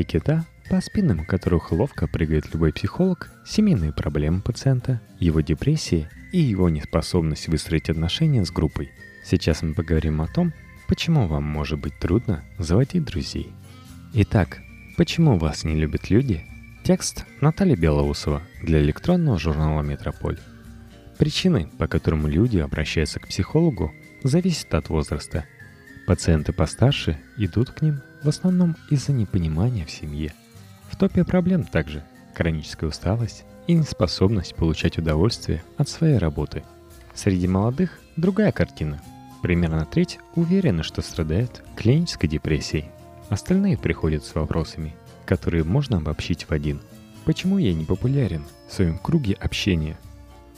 Три кита, по спинам которых ловко прыгает любой психолог, семейные проблемы пациента, его депрессии и его неспособность выстроить отношения с группой. Сейчас мы поговорим о том, почему вам может быть трудно заводить друзей. Итак, почему вас не любят люди? Текст Наталья Белоусова для электронного журнала «Метрополь». Причины, по которым люди обращаются к психологу, зависят от возраста. Пациенты постарше идут к ним в основном из-за непонимания в семье. В топе проблем также хроническая усталость и неспособность получать удовольствие от своей работы. Среди молодых другая картина. Примерно треть уверены, что страдают клинической депрессией. Остальные приходят с вопросами, которые можно обобщить в один. Почему я не популярен в своем круге общения?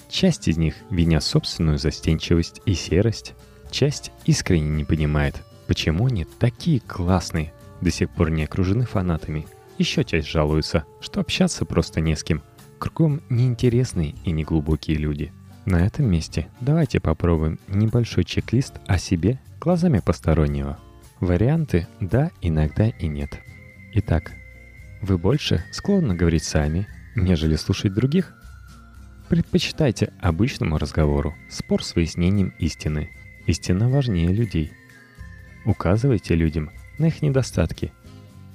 Часть из них винят собственную застенчивость и серость, часть искренне не понимает, почему они такие классные, до сих пор не окружены фанатами. Еще часть жалуется, что общаться просто не с кем. Кругом неинтересные и неглубокие люди. На этом месте давайте попробуем небольшой чек-лист о себе глазами постороннего. Варианты «да», «иногда» и «нет». Итак, вы больше склонны говорить сами, нежели слушать других? Предпочитайте обычному разговору спор с выяснением истины. Истина важнее людей. Указывайте людям на их недостатки.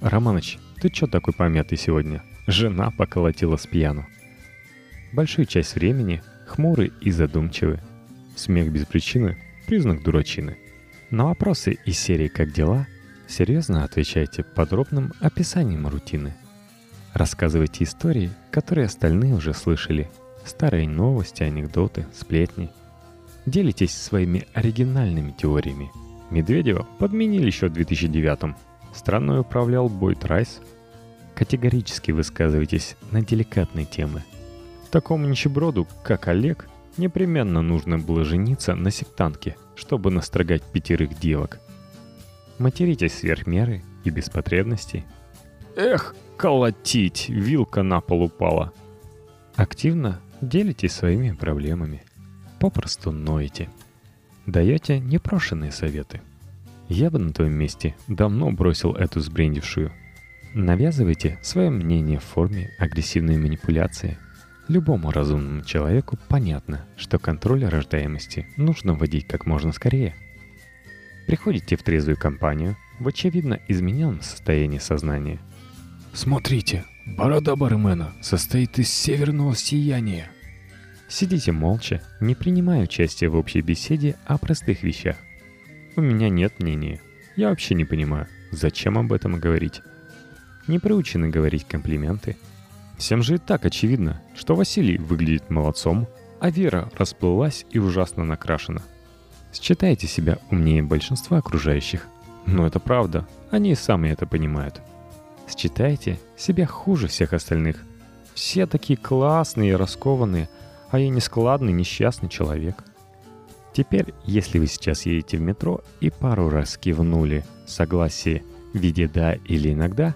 «Романыч, ты чё такой помятый сегодня?» Жена поколотила с пьяну. Большую часть времени хмурый и задумчивый. Смех без причины – признак дурачины. На вопросы из серии «Как дела?» серьезно отвечайте подробным описанием рутины. Рассказывайте истории, которые остальные уже слышали. Старые новости, анекдоты, сплетни. Делитесь своими оригинальными теориями – Медведева подменили еще в 2009-м. Страной управлял Бойт Райс. Категорически высказывайтесь на деликатные темы. Такому нищеброду, как Олег, непременно нужно было жениться на сектантке, чтобы настрогать пятерых девок. Материтесь сверх меры и без потребностей. Эх, колотить, вилка на пол упала. Активно делитесь своими проблемами. Попросту ноете даете непрошенные советы. Я бы на твоем месте давно бросил эту сбрендившую. Навязывайте свое мнение в форме агрессивной манипуляции. Любому разумному человеку понятно, что контроль рождаемости нужно вводить как можно скорее. Приходите в трезвую компанию в очевидно измененном состоянии сознания. Смотрите, борода бармена состоит из северного сияния. Сидите молча, не принимая участия в общей беседе о простых вещах. У меня нет мнения. Я вообще не понимаю, зачем об этом говорить. Не приучены говорить комплименты. Всем же и так очевидно, что Василий выглядит молодцом, а Вера расплылась и ужасно накрашена. Считайте себя умнее большинства окружающих. Но это правда, они и сами это понимают. Считайте себя хуже всех остальных. Все такие классные и раскованные – а я нескладный, несчастный человек. Теперь, если вы сейчас едете в метро и пару раз кивнули согласие в виде «да» или «иногда»,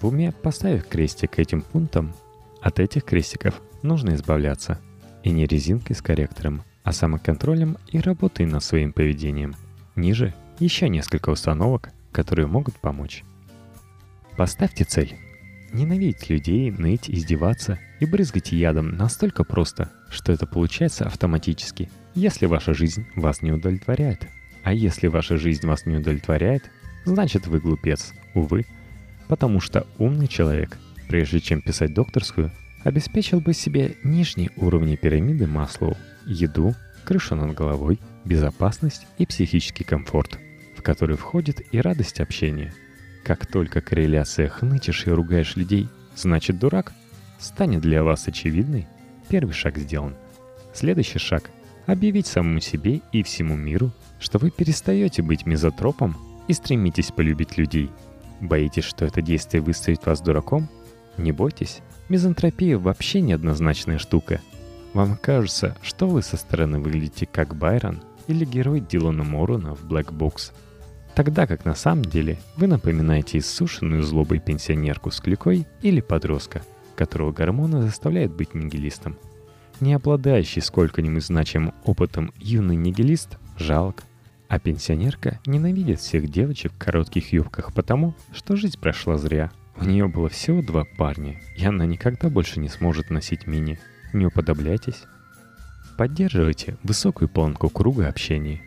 в уме поставив крестик этим пунктам, от этих крестиков нужно избавляться. И не резинкой с корректором, а самоконтролем и работой над своим поведением. Ниже еще несколько установок, которые могут помочь. Поставьте цель. Ненавидеть людей, ныть, издеваться и брызгать ядом настолько просто, что это получается автоматически, если ваша жизнь вас не удовлетворяет. А если ваша жизнь вас не удовлетворяет, значит вы глупец, увы. Потому что умный человек, прежде чем писать докторскую, обеспечил бы себе нижние уровни пирамиды Маслоу, еду, крышу над головой, безопасность и психический комфорт, в который входит и радость общения – как только корреляция хнычешь и ругаешь людей, значит дурак, станет для вас очевидной, первый шаг сделан. Следующий шаг – объявить самому себе и всему миру, что вы перестаете быть мизотропом и стремитесь полюбить людей. Боитесь, что это действие выставит вас дураком? Не бойтесь, мизантропия вообще неоднозначная штука. Вам кажется, что вы со стороны выглядите как Байрон или герой Дилана Морона в Black Box – Тогда как на самом деле вы напоминаете иссушенную злобой пенсионерку с клюкой или подростка, которого гормоны заставляют быть нигилистом. Не обладающий сколько-нибудь значимым опытом юный нигилист жалок, а пенсионерка ненавидит всех девочек в коротких юбках потому, что жизнь прошла зря, У нее было всего два парня, и она никогда больше не сможет носить мини. Не уподобляйтесь. Поддерживайте высокую планку круга общения.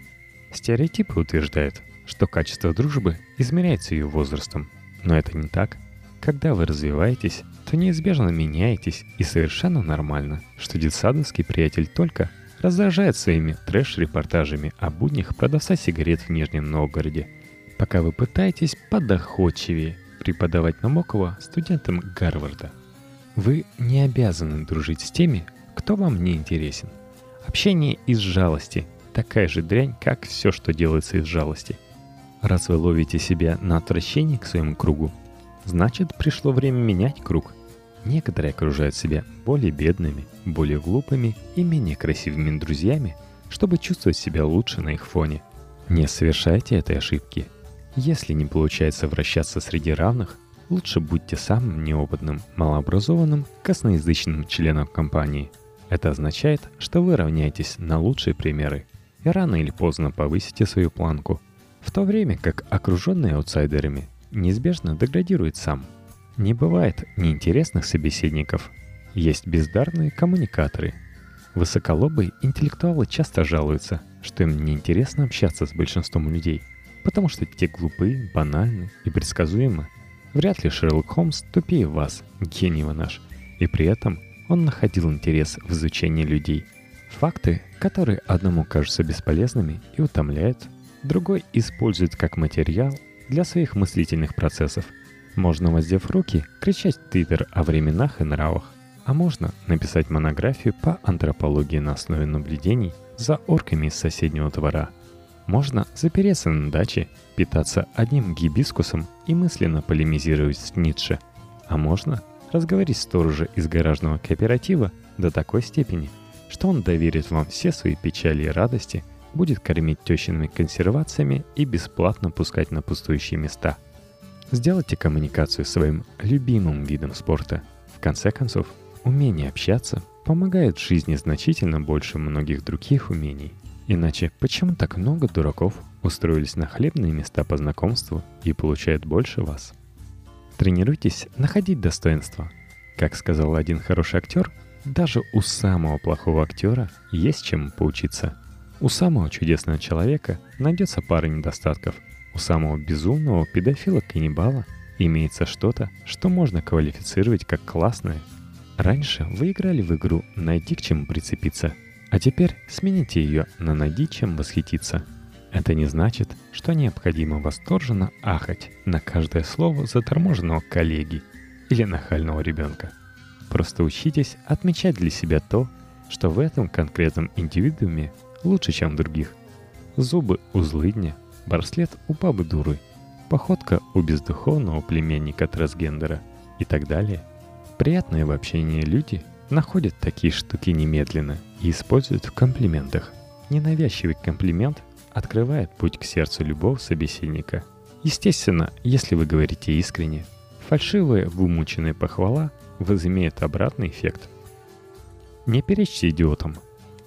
Стереотипы утверждают, что качество дружбы измеряется ее возрастом. Но это не так. Когда вы развиваетесь, то неизбежно меняетесь, и совершенно нормально, что детсадовский приятель только раздражает своими трэш-репортажами о буднях продавца сигарет в Нижнем Новгороде, пока вы пытаетесь подоходчивее преподавать Намокова студентам Гарварда. Вы не обязаны дружить с теми, кто вам не интересен. Общение из жалости – такая же дрянь, как все, что делается из жалости. Раз вы ловите себя на отвращении к своему кругу, значит пришло время менять круг – Некоторые окружают себя более бедными, более глупыми и менее красивыми друзьями, чтобы чувствовать себя лучше на их фоне. Не совершайте этой ошибки. Если не получается вращаться среди равных, лучше будьте самым неопытным, малообразованным, косноязычным членом компании. Это означает, что вы равняетесь на лучшие примеры и рано или поздно повысите свою планку, в то время как окруженный аутсайдерами неизбежно деградирует сам – не бывает неинтересных собеседников. Есть бездарные коммуникаторы. Высоколобые интеллектуалы часто жалуются, что им неинтересно общаться с большинством людей, потому что те глупы, банальны и предсказуемы. Вряд ли Шерлок Холмс тупее вас, гений наш, и при этом он находил интерес в изучении людей. Факты, которые одному кажутся бесполезными и утомляют, другой использует как материал для своих мыслительных процессов – можно, воздев руки, кричать Твиттер о временах и нравах. А можно написать монографию по антропологии на основе наблюдений за орками из соседнего двора. Можно запереться на даче, питаться одним гибискусом и мысленно полемизировать с Ницше. А можно разговорить сторожа из гаражного кооператива до такой степени, что он доверит вам все свои печали и радости, будет кормить тещиными консервациями и бесплатно пускать на пустующие места – Сделайте коммуникацию своим любимым видом спорта. В конце концов, умение общаться помогает в жизни значительно больше многих других умений. Иначе почему так много дураков устроились на хлебные места по знакомству и получают больше вас? Тренируйтесь находить достоинство. Как сказал один хороший актер, даже у самого плохого актера есть чем поучиться. У самого чудесного человека найдется пара недостатков – у самого безумного педофила-каннибала имеется что-то, что можно квалифицировать как классное. Раньше вы играли в игру «Найди к чему прицепиться», а теперь смените ее на «Найди чем восхититься». Это не значит, что необходимо восторженно ахать на каждое слово заторможенного коллеги или нахального ребенка. Просто учитесь отмечать для себя то, что в этом конкретном индивидууме лучше, чем других. Зубы у злыдня, браслет у бабы дуры, походка у бездуховного племенника трансгендера и так далее. Приятные в общении люди находят такие штуки немедленно и используют в комплиментах. Ненавязчивый комплимент открывает путь к сердцу любого собеседника. Естественно, если вы говорите искренне, фальшивая вымученная похвала возымеет обратный эффект. Не перечьте идиотам.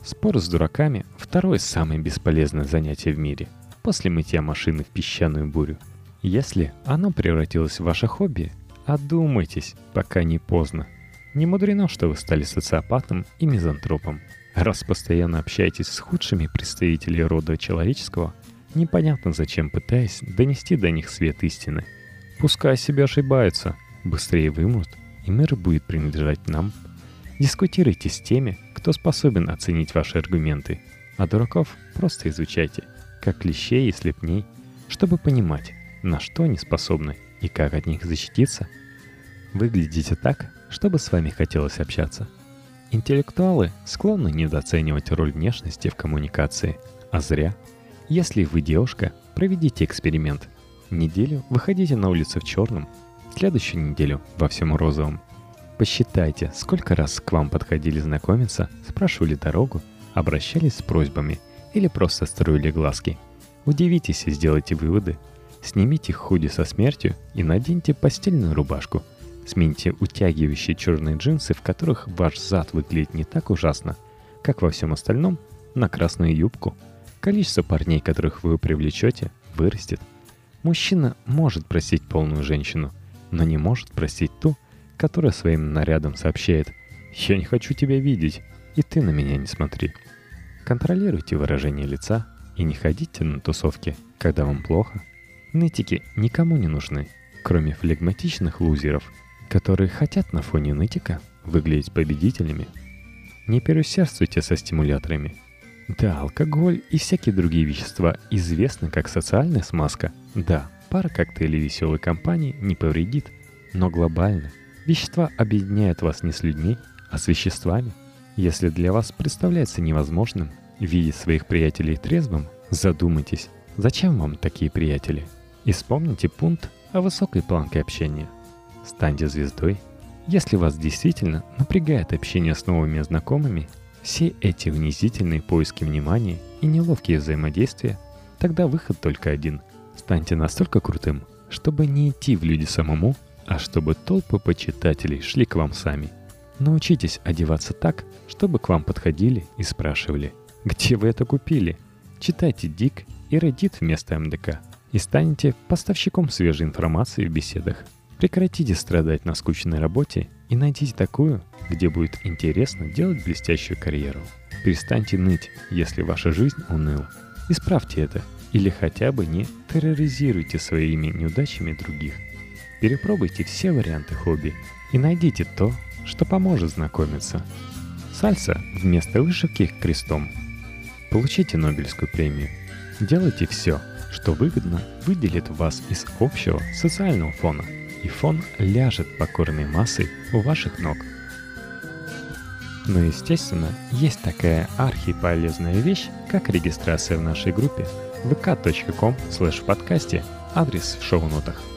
Спор с дураками – второе самое бесполезное занятие в мире – после мытья машины в песчаную бурю. Если оно превратилось в ваше хобби, одумайтесь, пока не поздно. Не мудрено, что вы стали социопатом и мизантропом. Раз постоянно общаетесь с худшими представителями рода человеческого, непонятно зачем пытаясь донести до них свет истины. Пускай себе ошибаются, быстрее вымрут, и мир будет принадлежать нам. Дискутируйте с теми, кто способен оценить ваши аргументы, а дураков просто изучайте как клещей и слепней, чтобы понимать, на что они способны и как от них защититься. Выглядите так, чтобы с вами хотелось общаться. Интеллектуалы склонны недооценивать роль внешности в коммуникации, а зря. Если вы девушка, проведите эксперимент. Неделю выходите на улицу в черном, следующую неделю во всем розовом. Посчитайте, сколько раз к вам подходили знакомиться, спрашивали дорогу, обращались с просьбами – или просто строили глазки. Удивитесь и сделайте выводы. Снимите худи со смертью и наденьте постельную рубашку. Смените утягивающие черные джинсы, в которых ваш зад выглядит не так ужасно, как во всем остальном, на красную юбку. Количество парней, которых вы привлечете, вырастет. Мужчина может просить полную женщину, но не может простить ту, которая своим нарядом сообщает «Я не хочу тебя видеть, и ты на меня не смотри». Контролируйте выражение лица и не ходите на тусовки, когда вам плохо. Нытики никому не нужны, кроме флегматичных лузеров, которые хотят на фоне нытика выглядеть победителями. Не переусердствуйте со стимуляторами. Да, алкоголь и всякие другие вещества известны как социальная смазка. Да, пара коктейлей веселой компании не повредит, но глобально вещества объединяют вас не с людьми, а с веществами. Если для вас представляется невозможным видеть своих приятелей трезвым, задумайтесь, зачем вам такие приятели? И вспомните пункт о высокой планке общения. Станьте звездой если вас действительно напрягает общение с новыми знакомыми, все эти унизительные поиски внимания и неловкие взаимодействия, тогда выход только один. Станьте настолько крутым, чтобы не идти в люди самому, а чтобы толпы почитателей шли к вам сами. Научитесь одеваться так, чтобы к вам подходили и спрашивали, где вы это купили? Читайте Дик и Reddit вместо МДК и станете поставщиком свежей информации в беседах. Прекратите страдать на скучной работе и найдите такую, где будет интересно делать блестящую карьеру. Перестаньте ныть, если ваша жизнь уныла. Исправьте это или хотя бы не терроризируйте своими неудачами других. Перепробуйте все варианты хобби и найдите то, что поможет знакомиться. Сальса вместо вышивки крестом. Получите Нобелевскую премию. Делайте все, что выгодно выделит вас из общего социального фона – и фон ляжет покорной массой у ваших ног. Но, естественно, есть такая архиполезная вещь, как регистрация в нашей группе vk.com slash подкасте, адрес в шоу-нотах.